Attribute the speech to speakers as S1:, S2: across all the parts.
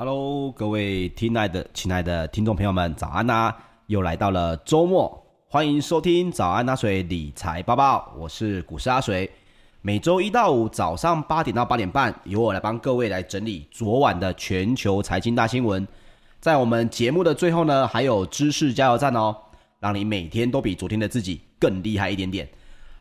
S1: Hello，各位亲爱的、亲爱的听众朋友们，早安呐、又来到了周末，欢迎收听早安阿水理财报报，我是股市阿水。每周一到五早上八点到八点半，由我来帮各位来整理昨晚的全球财经大新闻。在我们节目的最后呢，还有知识加油站哦，让你每天都比昨天的自己更厉害一点点。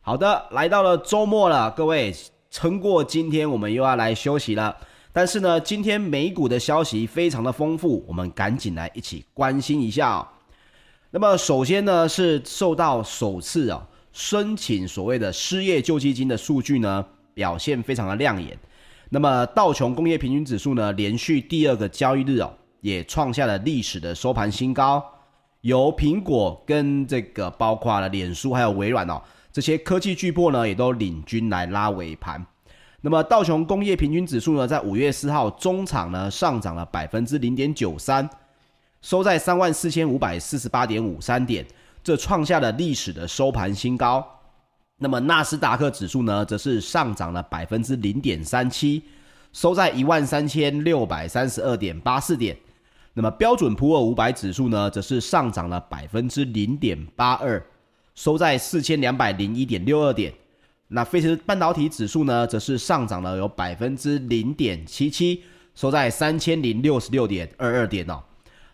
S1: 好的，来到了周末了，各位撑过今天，我们又要来休息了。但是呢，今天美股的消息非常的丰富，我们赶紧来一起关心一下哦。那么首先呢，是受到首次啊申请所谓的失业救济金的数据呢，表现非常的亮眼。那么道琼工业平均指数呢，连续第二个交易日哦，也创下了历史的收盘新高。由苹果跟这个包括了脸书还有微软哦，这些科技巨擘呢，也都领军来拉尾盘。那么道琼工业平均指数呢，在五月四号中场呢上涨了百分之零点九三，收在三万四千五百四十八点五三点，这创下了历史的收盘新高。那么纳斯达克指数呢，则是上涨了百分之零点三七，收在一万三千六百三十二点八四点。那么标准普尔五百指数呢，则是上涨了百分之零点八二，收在四千两百零一点六二点。那费城半导体指数呢，则是上涨了有百分之零点七七，收在三千零六十六点二二点哦。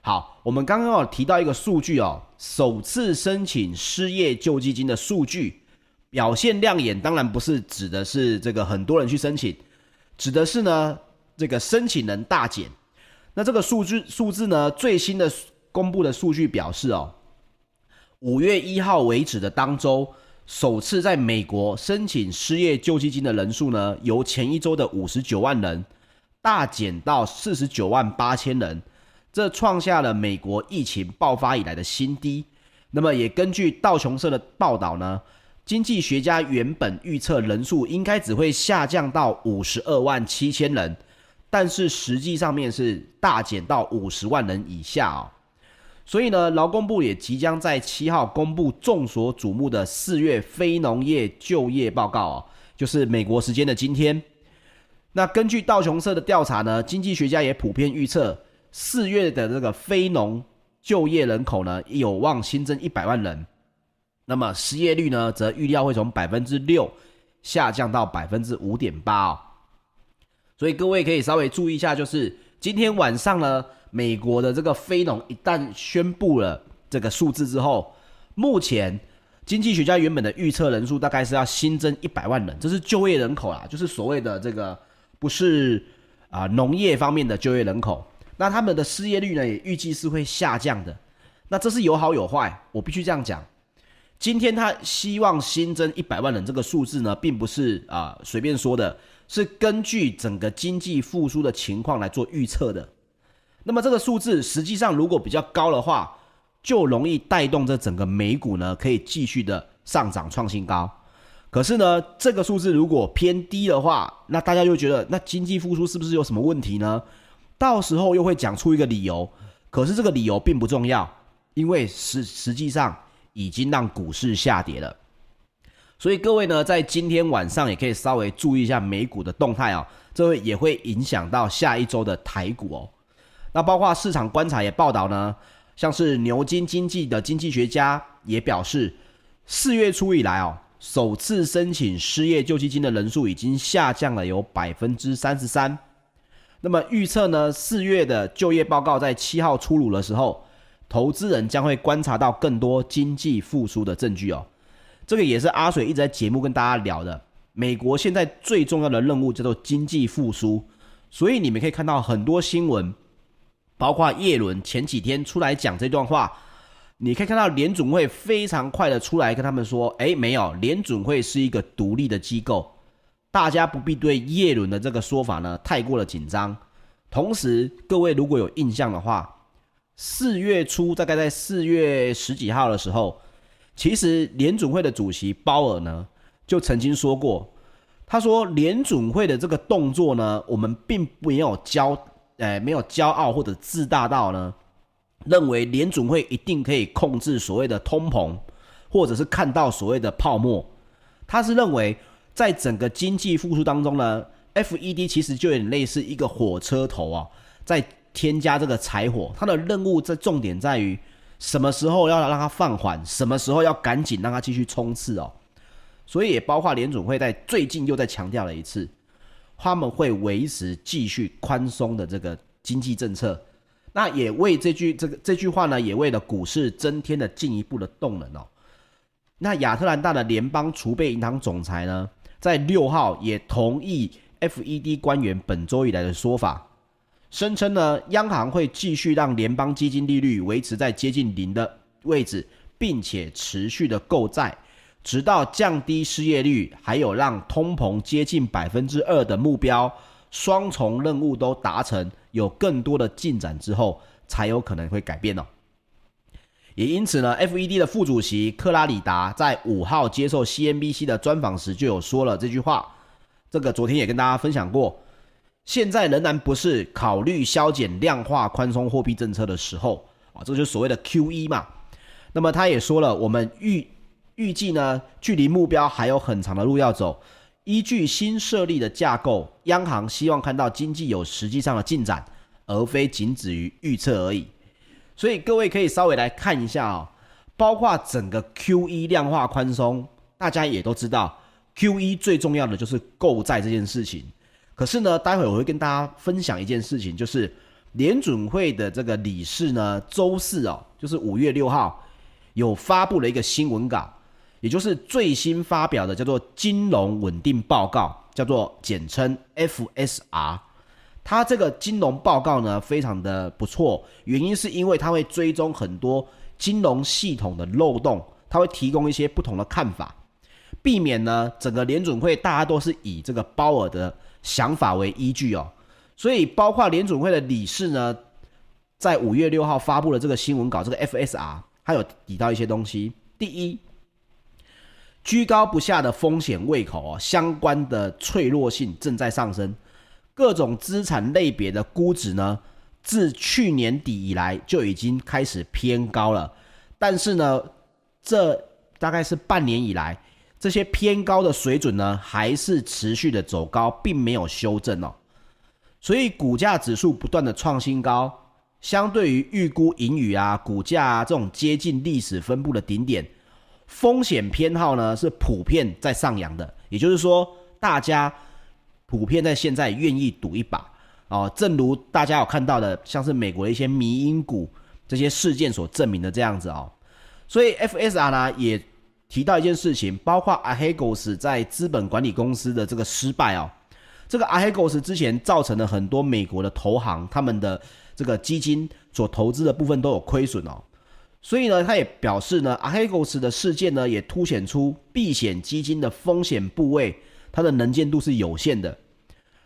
S1: 好，我们刚刚有提到一个数据哦，首次申请失业救济金的数据表现亮眼，当然不是指的是这个很多人去申请，指的是呢这个申请人大减。那这个数据数字呢，最新的公布的数据表示哦，五月一号为止的当周。首次在美国申请失业救济金的人数呢，由前一周的五十九万人大减到四十九万八千人，这创下了美国疫情爆发以来的新低。那么，也根据道琼社的报道呢，经济学家原本预测人数应该只会下降到五十二万七千人，但是实际上面是大减到五十万人以下哦。所以呢，劳工部也即将在七号公布众所瞩目的四月非农业就业报告哦，就是美国时间的今天。那根据道琼社的调查呢，经济学家也普遍预测四月的这个非农就业人口呢有望新增一百万人。那么失业率呢，则预料会从百分之六下降到百分之五点八哦。所以各位可以稍微注意一下，就是今天晚上呢。美国的这个非农一旦宣布了这个数字之后，目前经济学家原本的预测人数大概是要新增一百万人，这是就业人口啦，就是所谓的这个不是啊、农业方面的就业人口。那他们的失业率呢，也预计是会下降的。那这是有好有坏，我必须这样讲。今天他希望新增一百万人这个数字呢，并不是啊、随便说的，是根据整个经济复苏的情况来做预测的。那么这个数字实际上如果比较高的话，就容易带动这整个美股呢可以继续的上涨创新高。可是呢，这个数字如果偏低的话，那大家就觉得那经济复苏是不是有什么问题呢？到时候又会讲出一个理由。可是这个理由并不重要，因为实实际上已经让股市下跌了。所以各位呢，在今天晚上也可以稍微注意一下美股的动态哦，这会也会影响到下一周的台股哦。那包括市场观察也报道呢，像是牛津经济的经济学家也表示，四月初以来哦，首次申请失业救济金的人数已经下降了有百分之三十三。那么预测呢，四月的就业报告在七号出炉的时候，投资人将会观察到更多经济复苏的证据哦。这个也是阿水一直在节目跟大家聊的，美国现在最重要的任务叫做经济复苏，所以你们可以看到很多新闻。包括叶伦前几天出来讲这段话，你可以看到联准会非常快的出来跟他们说：“诶，没有，联准会是一个独立的机构，大家不必对叶伦的这个说法呢太过的紧张。”同时，各位如果有印象的话，四月初大概在四月十几号的时候，其实联准会的主席鲍尔呢就曾经说过，他说联准会的这个动作呢，我们并没有教。哎，没有骄傲或者自大到呢，认为联准会一定可以控制所谓的通膨，或者是看到所谓的泡沫。他是认为，在整个经济复苏当中呢，FED 其实就有点类似一个火车头啊，在添加这个柴火，它的任务在重点在于什么时候要让它放缓，什么时候要赶紧让它继续冲刺哦。所以也包括联准会在最近又再强调了一次，他们会维持继续宽松的这个经济政策。那也为这句这个这句话呢，也为了股市增添了进一步的动能哦。那亚特兰大的联邦储备银行总裁呢，在六号也同意 FED 官员本周以来的说法，声称呢，央行会继续让联邦基金利率维持在接近零的位置，并且持续的购债。直到降低失业率，还有让通膨接近百分之二的目标，双重任务都达成，有更多的进展之后，才有可能会改变哦。也因此呢，FED 的副主席克拉里达在五号接受 CNBC 的专访时就有说了这句话。这个昨天也跟大家分享过，现在仍然不是考虑削减量化宽松货币政策的时候啊，这就是所谓的 QE 嘛。那么他也说了，我们预预计呢，距离目标还有很长的路要走。依据新设立的架构，央行希望看到经济有实际上的进展，而非仅止于预测而已。所以各位可以稍微来看一下哦，包括整个 QE 量化宽松，大家也都知道，QE 最重要的就是购债这件事情。可是呢，待会我会跟大家分享一件事情，就是联准会的这个理事呢，周四哦，就是五月六号，有发布了一个新闻稿。也就是最新发表的叫做金融稳定报告，叫做简称 FSR。它这个金融报告呢，非常的不错，原因是因为它会追踪很多金融系统的漏洞，它会提供一些不同的看法，避免呢整个联准会大家都是以这个鲍尔的想法为依据哦。所以包括联准会的理事呢，在五月六号发布了这个新闻稿，这个 FSR，它有提到一些东西。第一。居高不下的风险胃口哦，相关的脆弱性正在上升，各种资产类别的估值呢，自去年底以来就已经开始偏高了。但是呢，这大概是半年以来，这些偏高的水准呢，还是持续的走高，并没有修正哦。所以股价指数不断的创新高，相对于预估盈余啊，股价啊这种接近历史分布的顶点。风险偏好呢是普遍在上扬的，也就是说，大家普遍在现在愿意赌一把哦。正如大家有看到的，像是美国的一些迷因股这些事件所证明的这样子哦。所以 FSR 呢也提到一件事情，包括 a h e g o s 在资本管理公司的这个失败哦。这个 a h e g o s 之前造成了很多美国的投行他们的这个基金所投资的部分都有亏损哦。所以呢，他也表示呢，Archegos 的事件呢，也凸显出避险基金的风险部位，它的能见度是有限的。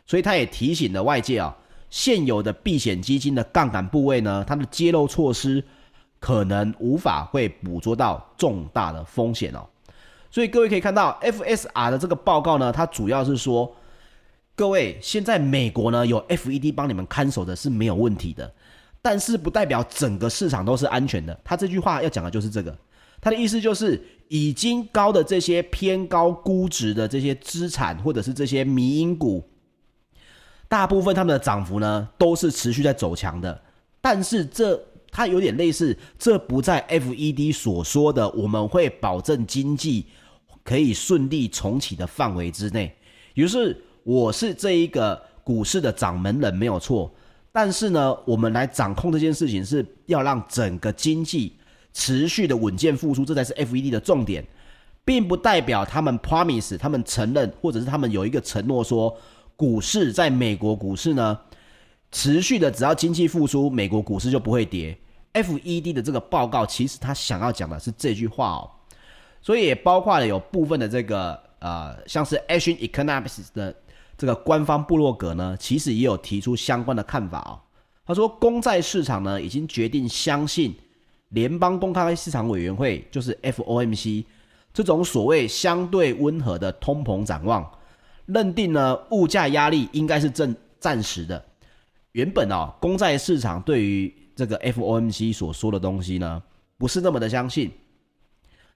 S1: 所以他也提醒了外界啊，现有的避险基金的杠杆部位呢，它的揭露措施可能无法会捕捉到重大的风险哦。所以各位可以看到，FSR 的这个报告呢，它主要是说，各位现在美国呢有 FED 帮你们看守的是没有问题的。但是不代表整个市场都是安全的。他这句话要讲的就是这个，他的意思就是，已经高的这些偏高估值的这些资产，或者是这些迷因股，大部分他们的涨幅呢都是持续在走强的。但是这它有点类似，这不在 FED 所说的我们会保证经济可以顺利重启的范围之内。于是我是这一个股市的掌门人没有错。但是呢，我们来掌控这件事情，是要让整个经济持续的稳健复苏，这才是 FED 的重点，并不代表他们 promise，他们承认，或者是他们有一个承诺说，股市在美国股市呢，持续的只要经济复苏，美国股市就不会跌。FED 的这个报告其实他想要讲的是这句话哦，所以也包括了有部分的这个呃，像是 Action Economics 的。这个官方部落格呢，其实也有提出相关的看法哦。他说，公债市场呢已经决定相信联邦公开市场委员会，就是 FOMC 这种所谓相对温和的通膨展望，认定呢物价压力应该是暂暂时的。原本哦，公债市场对于这个 FOMC 所说的东西呢，不是那么的相信。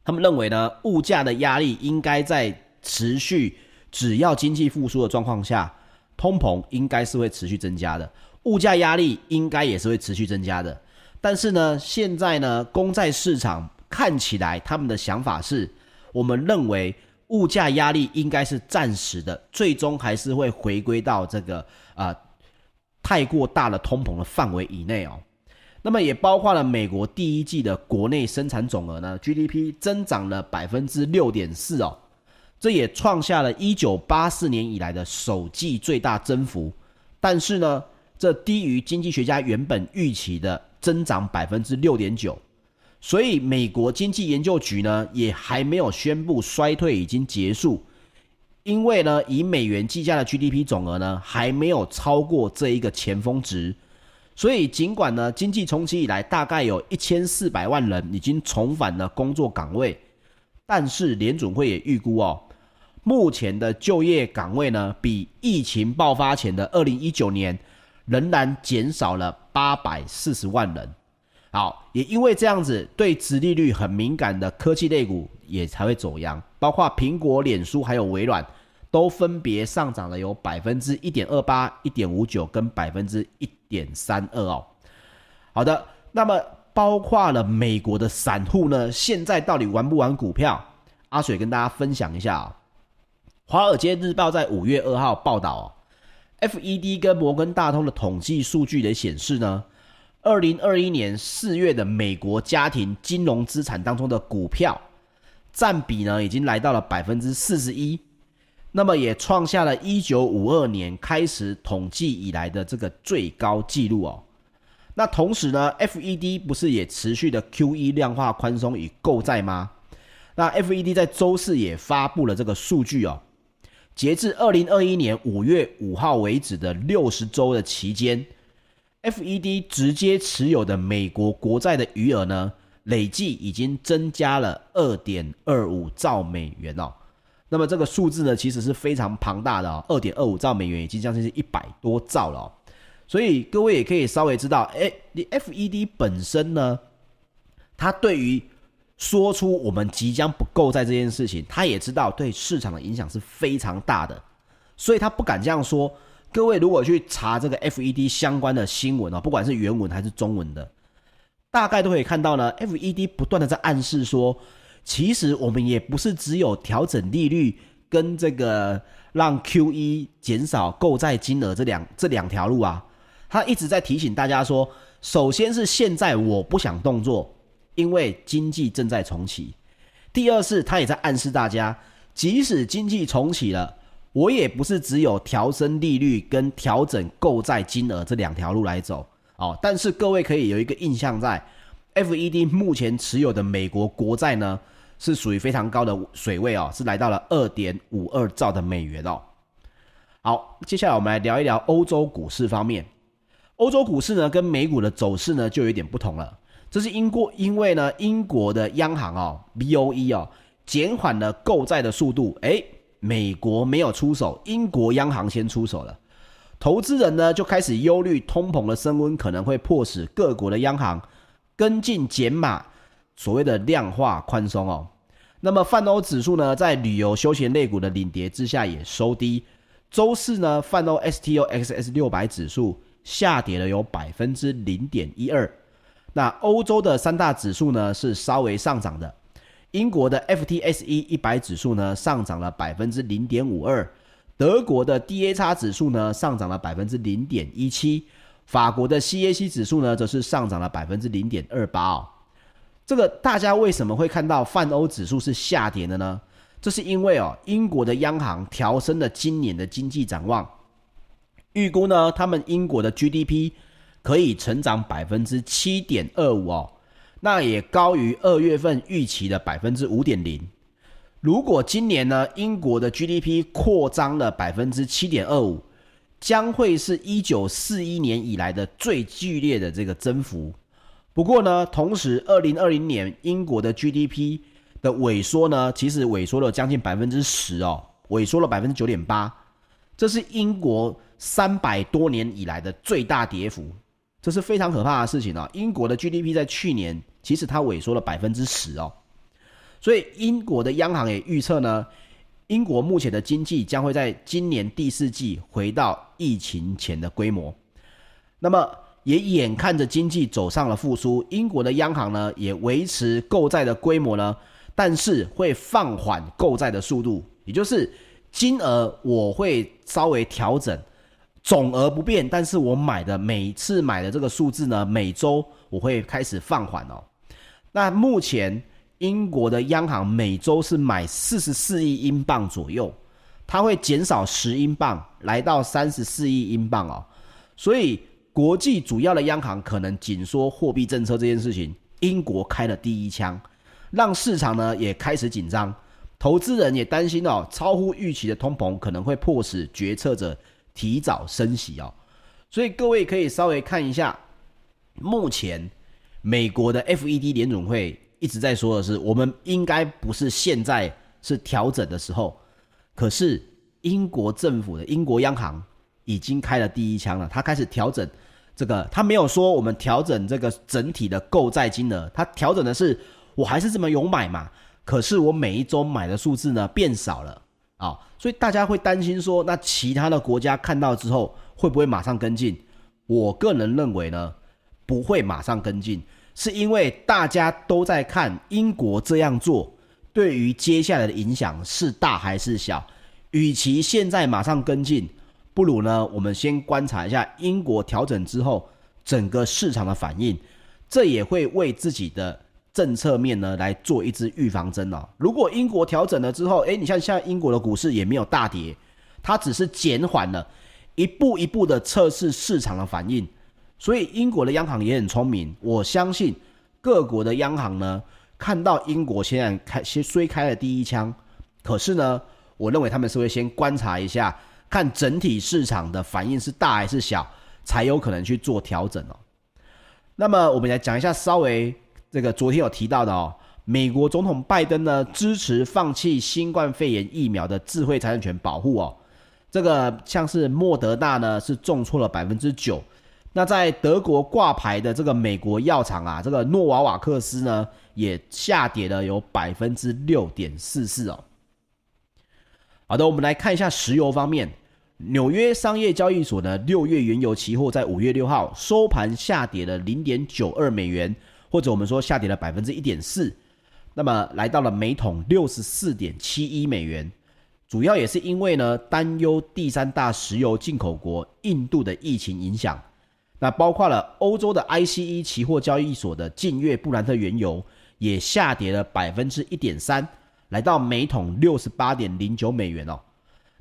S1: 他们认为呢，物价的压力应该在持续。只要经济复苏的状况下，通膨应该是会持续增加的，物价压力应该也是会持续增加的。但是呢，现在呢，公债市场看起来他们的想法是，我们认为物价压力应该是暂时的，最终还是会回归到这个啊、太过大的通膨的范围以内哦。那么也包括了美国第一季的国内生产总额呢，GDP 增长了百分之六点四哦，这也创下了一九八四年以来的首季最大增幅。但是呢，这低于经济学家原本预期的增长百分之六点九，所以美国经济研究局呢也还没有宣布衰退已经结束，因为呢以美元计价的 GDP 总额呢还没有超过这一个前峰值。所以，尽管呢，经济重启以来大概有一千四百万人已经重返了工作岗位，但是联准会也预估哦，目前的就业岗位呢，比疫情爆发前的二零一九年仍然减少了八百四十万人。好，也因为这样子，对殖利率很敏感的科技类股也才会走扬，包括苹果、脸书还有微软。都分别上涨了有百分之一点二八、一点五九跟百分之一点三二哦。好的，那么包括了美国的散户呢，现在到底玩不玩股票？阿水跟大家分享一下啊、哦。华尔街日报在五月二号报道哦，FED 跟摩根大通的统计数据也显示呢，二零二一年四月的美国家庭金融资产当中的股票占比呢，已经来到了百分之四十一。那么也创下了一九五二年开始统计以来的这个最高纪录哦。那同时呢，FED 不是也持续的 QE 量化宽松与购债吗？那 FED 在周四也发布了这个数据哦。截至二零二一年五月五号为止的六十周的期间，FED 直接持有的美国国债的余额呢，累计已经增加了二点二五兆美元哦。那么这个数字呢，其实是非常庞大的哦，二点二五兆美元已经将近是一百多兆了。所以各位也可以稍微知道，哎，你 FED 本身呢，它对于说出我们即将不够债这件事情，他也知道对市场的影响是非常大的，所以他不敢这样说。各位如果去查这个 FED 相关的新闻哦，不管是原文还是中文的，大概都可以看到呢，FED 不断的在暗示说。其实我们也不是只有调整利率跟这个让 QE 减少购债金额这两这两条路啊，他一直在提醒大家说，首先是现在我不想动作，因为经济正在重启；第二是他也在暗示大家，即使经济重启了，我也不是只有调升利率跟调整购债金额这两条路来走哦。但是各位可以有一个印象在。FED 目前持有的美国国债呢，是属于非常高的水位哦，是来到了二点五二兆的美元哦。好，接下来我们来聊一聊欧洲股市方面。欧洲股市呢，跟美股的走势呢，就有点不同了。这是英国，因为呢，英国的央行哦，BOE 哦，减缓了购债的速度。诶，美国没有出手，英国央行先出手了。投资人呢，就开始忧虑通膨的升温可能会迫使各国的央行。跟进减码，所谓的量化宽松哦。那么泛欧指数呢，在旅游休闲类股的领跌之下也收低。周四呢，泛欧 STOXX 六百指数下跌了有百分之零点一二。那欧洲的三大指数呢是稍微上涨的。英国的 FTSE 一百指数呢上涨了百分之零点五二。德国的 DAX 指数呢上涨了百分之零点一七。法国的 CAC 指数呢，则是上涨了百分之零点二八哦。这个大家为什么会看到泛欧指数是下跌的呢？这是因为哦，英国的央行调升了今年的经济展望，预估呢，他们英国的 GDP 可以成长百分之七点二五哦，那也高于二月份预期的百分之五点零。如果今年呢，英国的 GDP 扩张了百分之七点二五。将会是一九四一年以来的最剧烈的这个增幅。不过呢，同时二零二零年英国的 GDP 的萎缩呢，其实萎缩了将近百分之十哦，萎缩了百分之九点八，这是英国三百多年以来的最大跌幅，这是非常可怕的事情哦。英国的 GDP 在去年其实它萎缩了百分之十哦，所以英国的央行也预测呢。英国目前的经济将会在今年第四季回到疫情前的规模。那么也眼看着经济走上了复苏，英国的央行呢也维持购债的规模呢，但是会放缓购债的速度，也就是金额我会稍微调整，总额不变，但是我买的每次买的这个数字呢，每周我会开始放缓哦。那目前英国的央行每周是买四十四亿英镑左右，它会减少十英镑，来到三十四亿英镑哦，所以。国际主要的央行可能紧缩货币政策这件事情，英国开了第一枪，让市场呢也开始紧张，投资人也担心哦，超乎预期的通膨可能会迫使决策者提早升息哦，所以各位可以稍微看一下，目前美国的 FED 联总会一直在说的是，我们应该不是现在是调整的时候，可是英国政府的英国央行。已经开了第一枪了，他开始调整这个，他没有说我们调整这个整体的购债金额，他调整的是我还是这么有买嘛，可是我每一周买的数字呢变少了啊、所以大家会担心说，那其他的国家看到之后会不会马上跟进？我个人认为呢，不会马上跟进，是因为大家都在看英国这样做对于接下来的影响是大还是小，与其现在马上跟进。不如呢，我们先观察一下英国调整之后整个市场的反应，这也会为自己的政策面呢来做一支预防针哦。如果英国调整了之后，诶，你像现在英国的股市也没有大跌，它只是减缓了，一步一步的测试市场的反应。所以英国的央行也很聪明，我相信各国的央行呢，看到英国现在开先虽开了第一枪，可是呢，我认为他们是会先观察一下。看整体市场的反应是大还是小，才有可能去做调整哦。那么我们来讲一下，稍微这个昨天有提到的哦，美国总统拜登呢支持放弃新冠肺炎疫苗的智慧财产权保护哦。这个像是莫德纳呢是重挫了百分之九，那在德国挂牌的这个美国药厂啊，这个诺瓦瓦克斯呢也下跌了有百分之六点四四哦。好的，我们来看一下石油方面。纽约商业交易所的六月原油期货在五月六号收盘下跌了零点九二美元，或者我们说下跌了百分之一点四，那么来到了每桶六十四点七一美元。主要也是因为呢，担忧第三大石油进口国印度的疫情影响。那包括了欧洲的 ICE 期货交易所的近月布兰特原油也下跌了百分之一点三，来到每桶六十八点零九美元哦。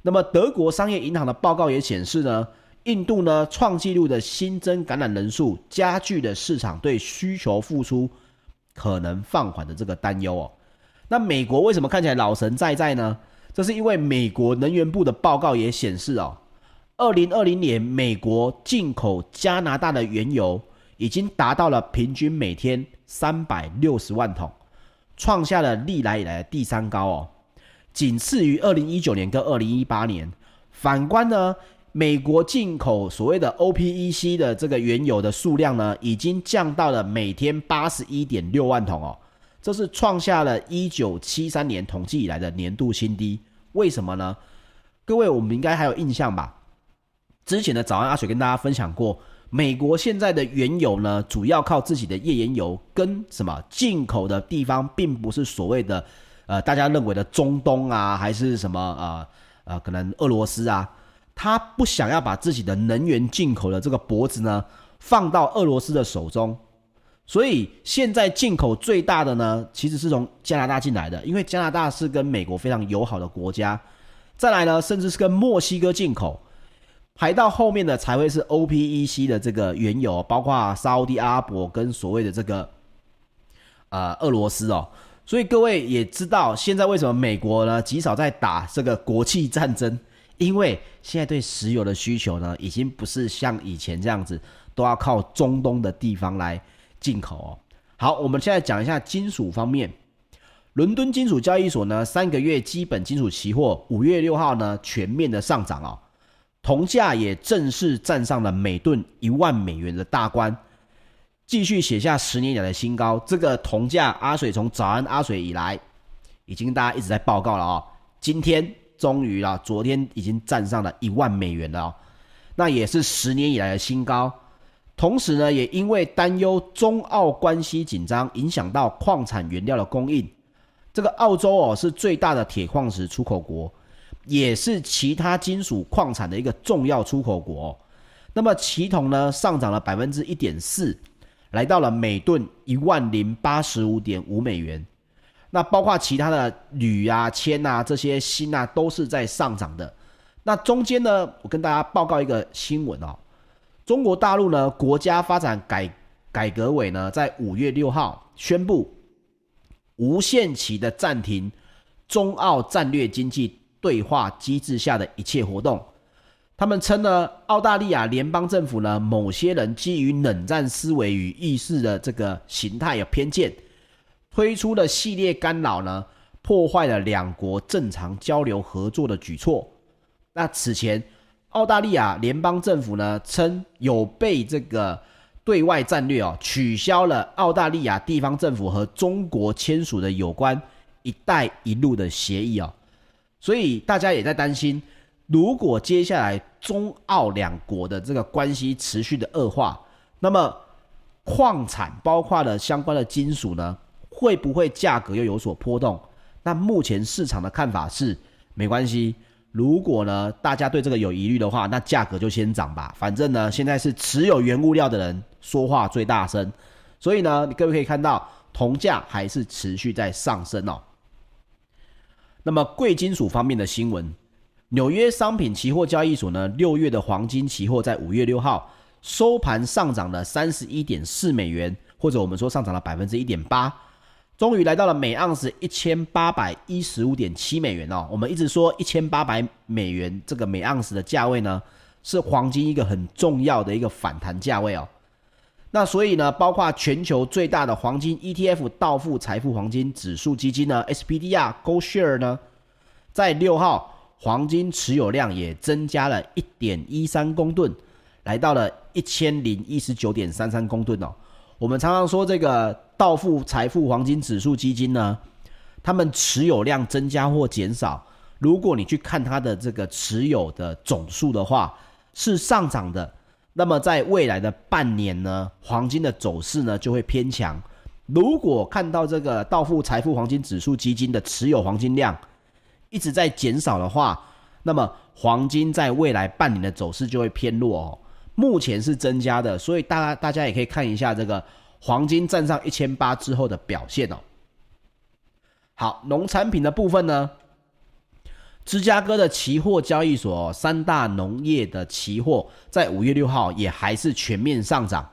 S1: 那么，德国商业银行的报告也显示呢，印度呢创纪录的新增感染人数，加剧了市场对需求复苏可能放缓的这个担忧哦。那美国为什么看起来老神在在呢？这是因为美国能源部的报告也显示哦，二零二零年美国进口加拿大的原油已经达到了平均每天三百六十万桶，创下了历来以来的第三高哦。仅次于二零一九年跟二零一八年。反观呢，美国进口所谓的 OPEC 的这个原油的数量呢，已经降到了每天八十一点六万桶哦，这是创下了一九七三年统计以来的年度新低。为什么呢？各位，我们应该还有印象吧？之前的早安阿水跟大家分享过，美国现在的原油呢，主要靠自己的页岩油跟什么进口的地方，并不是所谓的。呃，大家认为的中东啊，还是什么呃呃，可能俄罗斯啊，他不想要把自己的能源进口的这个脖子呢放到俄罗斯的手中，所以现在进口最大的呢，其实是从加拿大进来的，因为加拿大是跟美国非常友好的国家。再来呢，甚至是跟墨西哥进口，排到后面的才会是 OPEC 的这个原油，包括沙乌地阿拉伯跟所谓的这个呃俄罗斯哦。所以各位也知道，现在为什么美国呢极少在打这个国际战争？因为现在对石油的需求呢，已经不是像以前这样子都要靠中东的地方来进口哦。好，我们现在讲一下金属方面。伦敦金属交易所呢，三个月基本金属期货五月六号呢全面的上涨哦，铜价也正式站上了每吨一万美元的大关。继续写下十年以来的新高。这个铜价，阿水从早安阿水以来，已经大家一直在报告了哦。今天终于啊，昨天已经站上了一万美元了哦，那也是十年以来的新高。同时呢，也因为担忧中澳关系紧张，影响到矿产原料的供应。这个澳洲哦是最大的铁矿石出口国，也是其他金属矿产的一个重要出口国。那么期铜呢上涨了百分之一点四，来到了每吨一万零八十五点五美元。那包括其他的铝啊、铅啊这些锌啊都是在上涨的。那中间呢，我跟大家报告一个新闻哦。中国大陆呢，国家发展改改革委呢，在五月六号宣布无限期的暂停中澳战略经济对话机制下的一切活动。他们称呢，澳大利亚联邦政府呢，某些人基于冷战思维与意识的这个形态有偏见，推出的系列干扰呢，破坏了两国正常交流合作的举措。那此前。澳大利亚联邦政府呢称有被这个对外战略哦取消了澳大利亚地方政府和中国签署的有关“一带一路”的协议哦，所以大家也在担心，如果接下来中澳两国的这个关系持续的恶化，那么矿产包括了相关的金属呢，会不会价格又有所波动？那目前市场的看法是没关系。如果呢，大家对这个有疑虑的话，那价格就先涨吧。反正呢，现在是持有原物料的人说话最大声，所以呢，你各位可以看到，铜价还是持续在上升哦。那么贵金属方面的新闻，纽约商品期货交易所呢，六月的黄金期货在五月六号收盘上涨了三十一点四美元，或者我们说上涨了百分之一点八。终于来到了每盎司一千八百一十五点七美元哦。我们一直说一千八百美元这个每盎司的价位呢，是黄金一个很重要的一个反弹价位哦。那所以呢，包括全球最大的黄金 ETF 道富财富黄金指数基金呢，SPDR GoShare 呢，在六号黄金持有量也增加了一点一三公吨，来到了一千零一十九点三三公吨哦。我们常常说这个。道富财富黄金指数基金呢，他们持有量增加或减少，如果你去看它的这个持有的总数的话，是上涨的。那么在未来的半年呢，黄金的走势呢就会偏强。如果看到这个道富财富黄金指数基金的持有黄金量一直在减少的话，那么黄金在未来半年的走势就会偏弱哦。目前是增加的，所以大家大家也可以看一下这个。黄金站上一千八之后的表现哦。好，农产品的部分呢，芝加哥的期货交易所三大农业的期货在五月六号也还是全面上涨，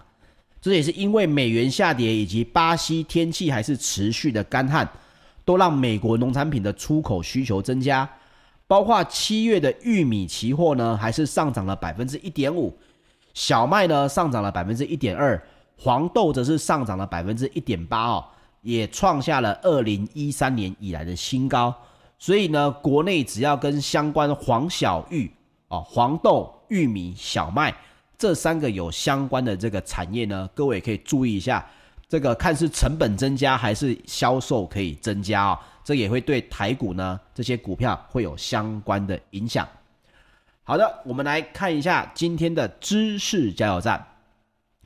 S1: 这也是因为美元下跌以及巴西天气还是持续的干旱，都让美国农产品的出口需求增加，包括七月的玉米期货呢，还是上涨了百分之一点五，小麦呢上涨了百分之一点二。黄豆则是上涨了百分之一点八哦，也创下了二零一三年以来的新高。所以呢，国内只要跟相关黄小玉哦，黄豆、玉米、小麦这三个有相关的这个产业呢，各位可以注意一下，这个看是成本增加还是销售可以增加哦，这也会对台股呢这些股票会有相关的影响。好的，我们来看一下今天的知识加油站。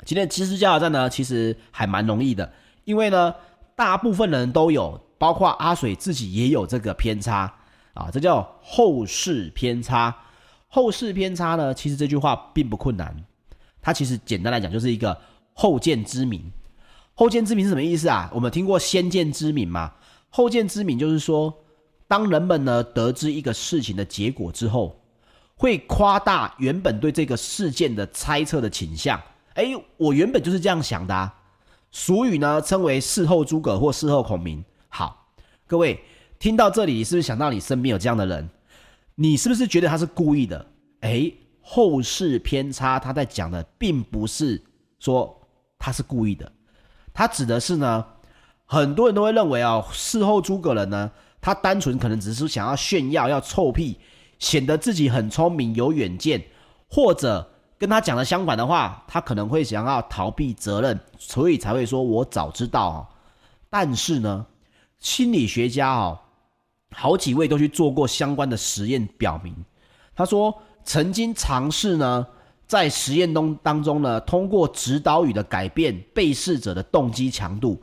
S1: 今天的知识加油站呢，其实还蛮容易的，因为呢，大部分人都有，包括阿水自己也有这个偏差啊，这叫后市偏差。后市偏差呢，其实这句话并不困难，它其实简单来讲就是一个后见之明。后见之明是什么意思啊？我们听过先见之明嘛？后见之明就是说，当人们呢得知一个事情的结果之后，会夸大原本对这个事件的猜测的倾向。哎，我原本就是这样想的啊。俗语呢称为事后诸葛或事后孔明。好，各位听到这里，是不是想到你身边有这样的人？你是不是觉得他是故意的？哎，后世偏差，他在讲的并不是说他是故意的，他指的是呢，很多人都会认为啊，事后诸葛人呢，他单纯可能只是想要炫耀、要臭屁，显得自己很聪明、有远见，或者。跟他讲的相反的话，他可能会想要逃避责任，所以才会说“我早知道”。但是呢，心理学家哦，好几位都去做过相关的实验，表明，他说曾经尝试呢，在实验中当中呢，通过指导语的改变被试者的动机强度，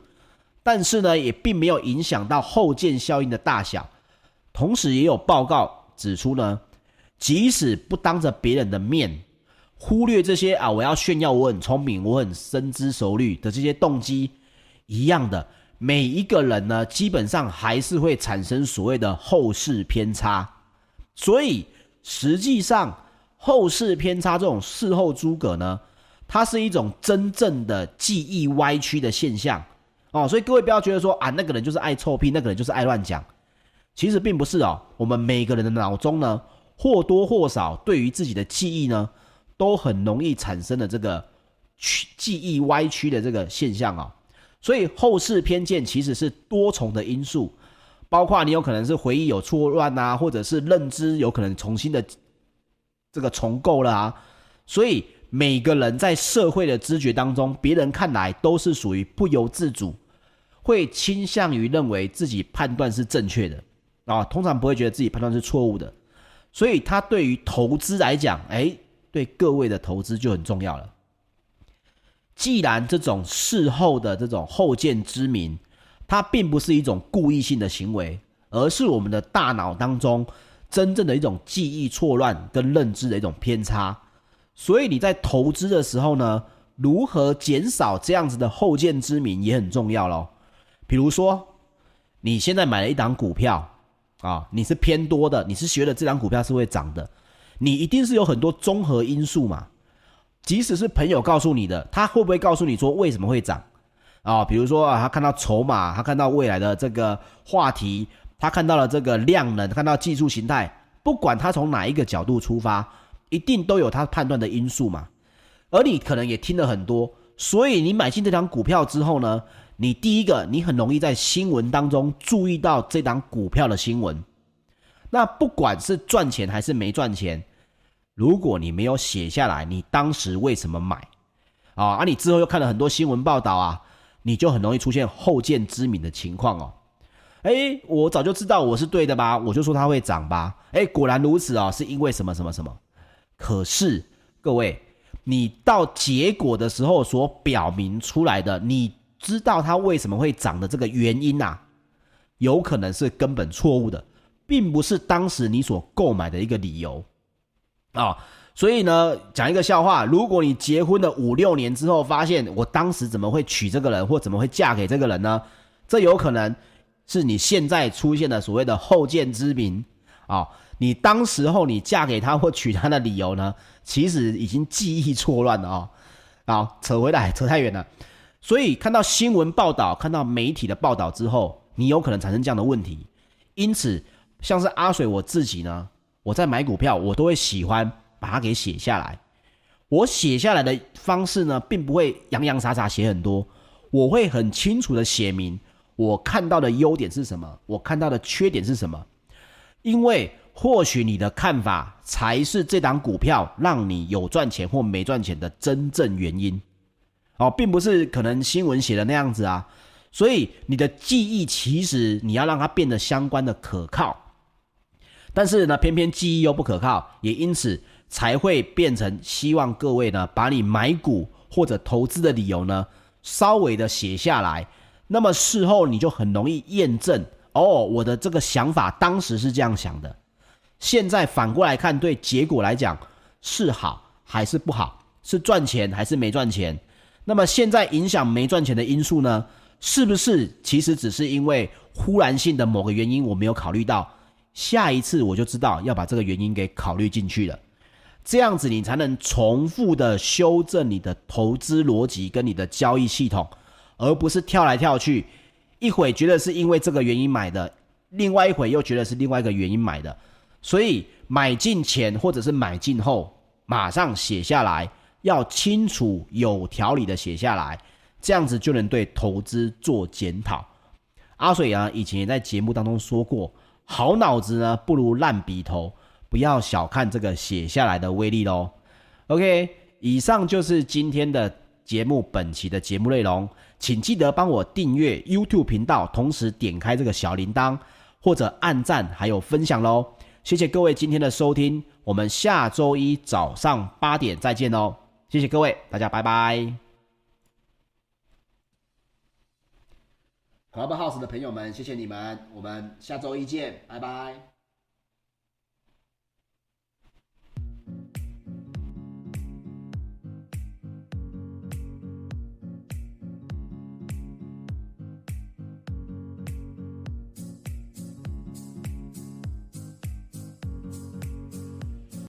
S1: 但是呢，也并没有影响到后见效应的大小。同时，也有报告指出呢，即使不当着别人的面，忽略这些啊，我要炫耀我很聪明，我很深知熟虑的这些动机，一样的。每一个人呢，基本上还是会产生所谓的后视偏差，所以实际上后视偏差这种事后诸葛呢，它是一种真正的记忆歪曲的现象哦。所以各位不要觉得说啊，那个人就是爱臭屁，那个人就是爱乱讲，其实并不是哦。我们每个人的脑中呢，或多或少对于自己的记忆呢，都很容易产生的这个曲记忆歪曲的这个现象啊、所以后世偏见其实是多重的因素，包括你有可能是回忆有错乱啊，或者是认知有可能重新的这个重构了啊。所以每个人在社会的知觉当中，别人看来都是属于不由自主，会倾向于认为自己判断是正确的啊，通常不会觉得自己判断是错误的。所以他对于投资来讲，哎，对各位的投资就很重要了。既然这种事后的这种后见之明，它并不是一种故意性的行为，而是我们的大脑当中真正的一种记忆错乱跟认知的一种偏差。所以你在投资的时候呢，如何减少这样子的后见之明也很重要咯。比如说，你现在买了一档股票啊，你是偏多的，你是觉得这档股票是会涨的，你一定是有很多综合因素嘛。即使是朋友告诉你的，他会不会告诉你说为什么会涨啊？比如说啊，他看到筹码，他看到未来的这个话题，他看到了这个量能，看到技术形态，不管他从哪一个角度出发，一定都有他判断的因素嘛。而你可能也听了很多，所以你买进这档股票之后呢，你第一个，你很容易在新闻当中注意到这档股票的新闻。那不管是赚钱还是没赚钱。如果你没有写下来，你当时为什么买啊？啊，你之后又看了很多新闻报道啊，你就很容易出现后见之明的情况哦。诶，我早就知道我是对的吧？我就说它会涨吧。诶，果然如此哦，是因为什么什么什么？可是各位，你到结果的时候所表明出来的，你知道它为什么会涨的这个原因呐，有可能是根本错误的，并不是当时你所购买的一个理由。啊、所以呢，讲一个笑话：如果你结婚的五六年之后，发现我当时怎么会娶这个人，或怎么会嫁给这个人呢？这有可能是你现在出现的所谓的后见之明啊、你当时候你嫁给他或娶他的理由呢，其实已经记忆错乱了啊、哦。好，扯回来，扯太远了。所以看到新闻报道，看到媒体的报道之后，你有可能产生这样的问题。因此，像是阿水我自己呢。我在买股票，我都会喜欢把它给写下来。我写下来的方式呢，并不会洋洋洒洒写很多，我会很清楚的写明我看到的优点是什么，我看到的缺点是什么。因为或许你的看法才是这档股票让你有赚钱或没赚钱的真正原因。哦，并不是可能新闻写的那样子啊。所以你的记忆其实你要让它变得相关的可靠。但是呢，偏偏记忆又不可靠，也因此才会变成希望各位呢，把你买股或者投资的理由呢，稍微的写下来。那么事后你就很容易验证哦，我的这个想法当时是这样想的，现在反过来看，对结果来讲是好还是不好，是赚钱还是没赚钱？那么现在影响没赚钱的因素呢，是不是其实只是因为忽然性的某个原因我没有考虑到？下一次我就知道要把这个原因给考虑进去了，这样子你才能重复的修正你的投资逻辑跟你的交易系统，而不是跳来跳去，一会觉得是因为这个原因买的，另外一会又觉得是另外一个原因买的，所以买进前或者是买进后，马上写下来，要清楚有条理的写下来，这样子就能对投资做检讨。阿水啊，以前也在节目当中说过。好脑子呢不如烂笔头，不要小看这个写下来的威力喽。OK，以上就是今天的节目，本期的节目内容，请记得帮我订阅 YouTube 频道，同时点开这个小铃铛，或者按赞还有分享喽。谢谢各位今天的收听，我们下周一早上八点再见哦。谢谢各位，大家拜拜。Clubhouse 的朋友们，谢谢你们，我们下周一见，拜拜。